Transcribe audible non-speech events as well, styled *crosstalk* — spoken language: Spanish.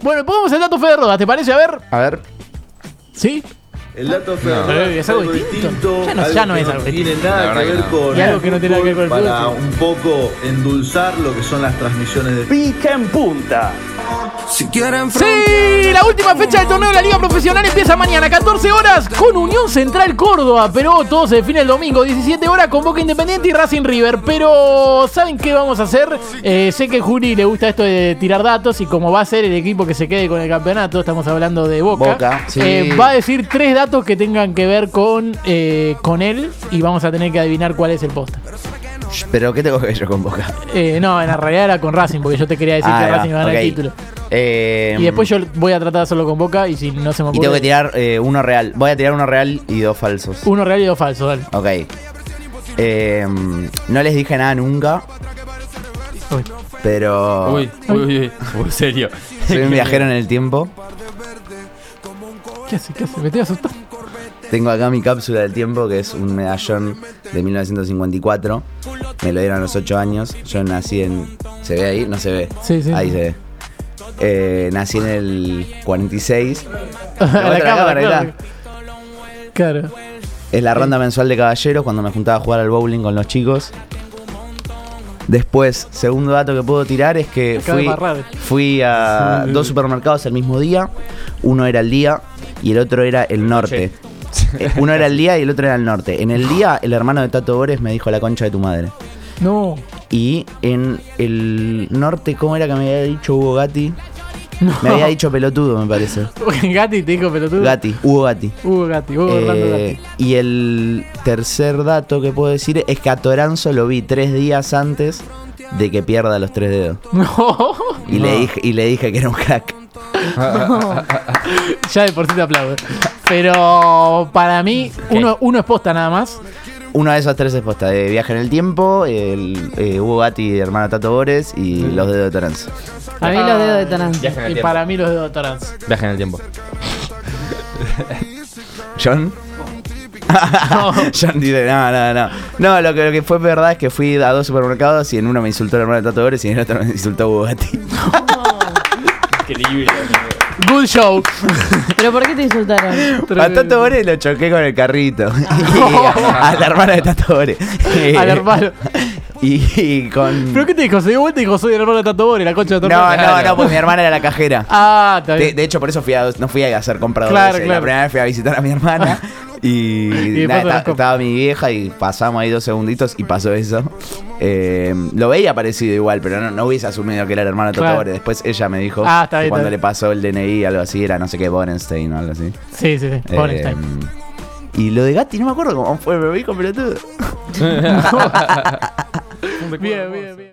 Bueno, pongamos el dato Fede Rodas, ¿te parece? A ver. A ver. ¿Sí? El dato fue Eh, es algo distinto. Ya no- ya no que es algo tiene distinto. nada La verdad que ver no. con Y algo que no tiene nada que ver con el para fútbol, un poco endulzar lo que son las transmisiones de Pica en punta. Si quieren Sí, la última fecha del torneo de la Liga Profesional empieza mañana, 14 horas, con Unión Central Córdoba. Pero todo se define el domingo, 17 horas, con Boca Independiente y Racing River. Pero, ¿saben qué vamos a hacer? Eh, sé que Juli le gusta esto de tirar datos y como va a ser el equipo que se quede con el campeonato, estamos hablando de Boca. Boca, sí. eh, va a decir tres datos que tengan que ver con, eh, con él y vamos a tener que adivinar cuál es el posta. Pero ¿qué tengo que ver yo con Boca? Eh, no, en la realidad era con Racing, porque yo te quería decir Ah, que Racing iba a ganar el título. Eh, Y después yo voy a tratar de hacerlo con Boca y si no se me Y ocurre. tengo que tirar eh, uno real. Voy a tirar uno real y dos falsos. Uno real y dos falsos, dale. Ok. Eh, no les dije nada nunca, Uy. pero Uy, uy, uy, uy. Uy, serio. *laughs* soy un viajero en el tiempo. ¿Qué hace? ¿Qué hace? Me estoy asustando. Tengo acá mi cápsula del tiempo, que es un medallón de 1954. Me lo dieron a los 8 años. Yo nací en... ¿Se ve ahí? No se ve. Sí, sí. Ahí se ve. Eh, nací en el 46. A *laughs* la cámara, claro. Claro. Es la ronda mensual de caballeros cuando me juntaba a jugar al bowling con los chicos. Después, segundo dato que puedo tirar es que fui, fui a dos supermercados el mismo día. Uno era el día y el otro era el norte. Eh, Uno era el día y el otro era el norte. En el día, el hermano de Tato Bores me dijo la concha de tu madre. No. Y en el norte, ¿cómo era que me había dicho Hugo Gatti? No. Me había dicho pelotudo, me parece. *laughs* Gatti te dijo pelotudo. Gatti, Hugo Gatti. Hugo Gatti, Hugo Orlando Eh, Gatti. y el tercer dato que puedo decir es que a Toranzo lo vi tres días antes de que pierda los tres dedos. *laughs* No. Y, le, dije, y le dije que era un crack. *laughs* ya de por sí te aplaudo. Pero para mí, uno, uno es posta nada más. Uno de esos tres es posta, de Viaje en el Tiempo, el eh, Hugo Gatti, hermano Tato Bores y los dedos de Toranzo. A mí los dedos de Toranzo. Viaje en el Y tiempo. para mí los dedos de Toranzo. Viaje en el tiempo. *laughs* ¿John? *laughs* John dice, no, no, no. No, lo que, lo que fue verdad es que fui a dos supermercados y en uno me insultó el hermano de Tato Bores y en el otro me insultó Hugo Gatti. *laughs* Increíble. Good show. ¿Pero por qué te insultaron? A Tato Bores lo choqué con el carrito. *laughs* Y a, a la hermana de Tato Bores. *laughs* Al hermano. *laughs* Y, y con. ¿Pero qué te dijo? Se dio vuelta y dijo, soy el hermano de Tato Bore, la concha de tu No, hermano. no, no, porque mi hermana era la cajera. Ah, está De, bien. de hecho, por eso fui a, no fui a hacer compradores. Claro, La claro. primera vez fui a visitar a mi hermana. Y, nada, estaba mi vieja y pasamos ahí dos segunditos y pasó eso. Eh, lo veía parecido igual, pero no, no hubiese asumido que era el hermano de Claro. Después ella me dijo Ah, está que bien, cuando está le pasó el DNI, algo así, era no sé qué, Borenstein o algo así. Sí, sí, sí. Eh, Borenstein. y lo de Gatti no me acuerdo cómo fue, pero me dijo pelotudo. *laughs* *laughs* Bien, bien, bien.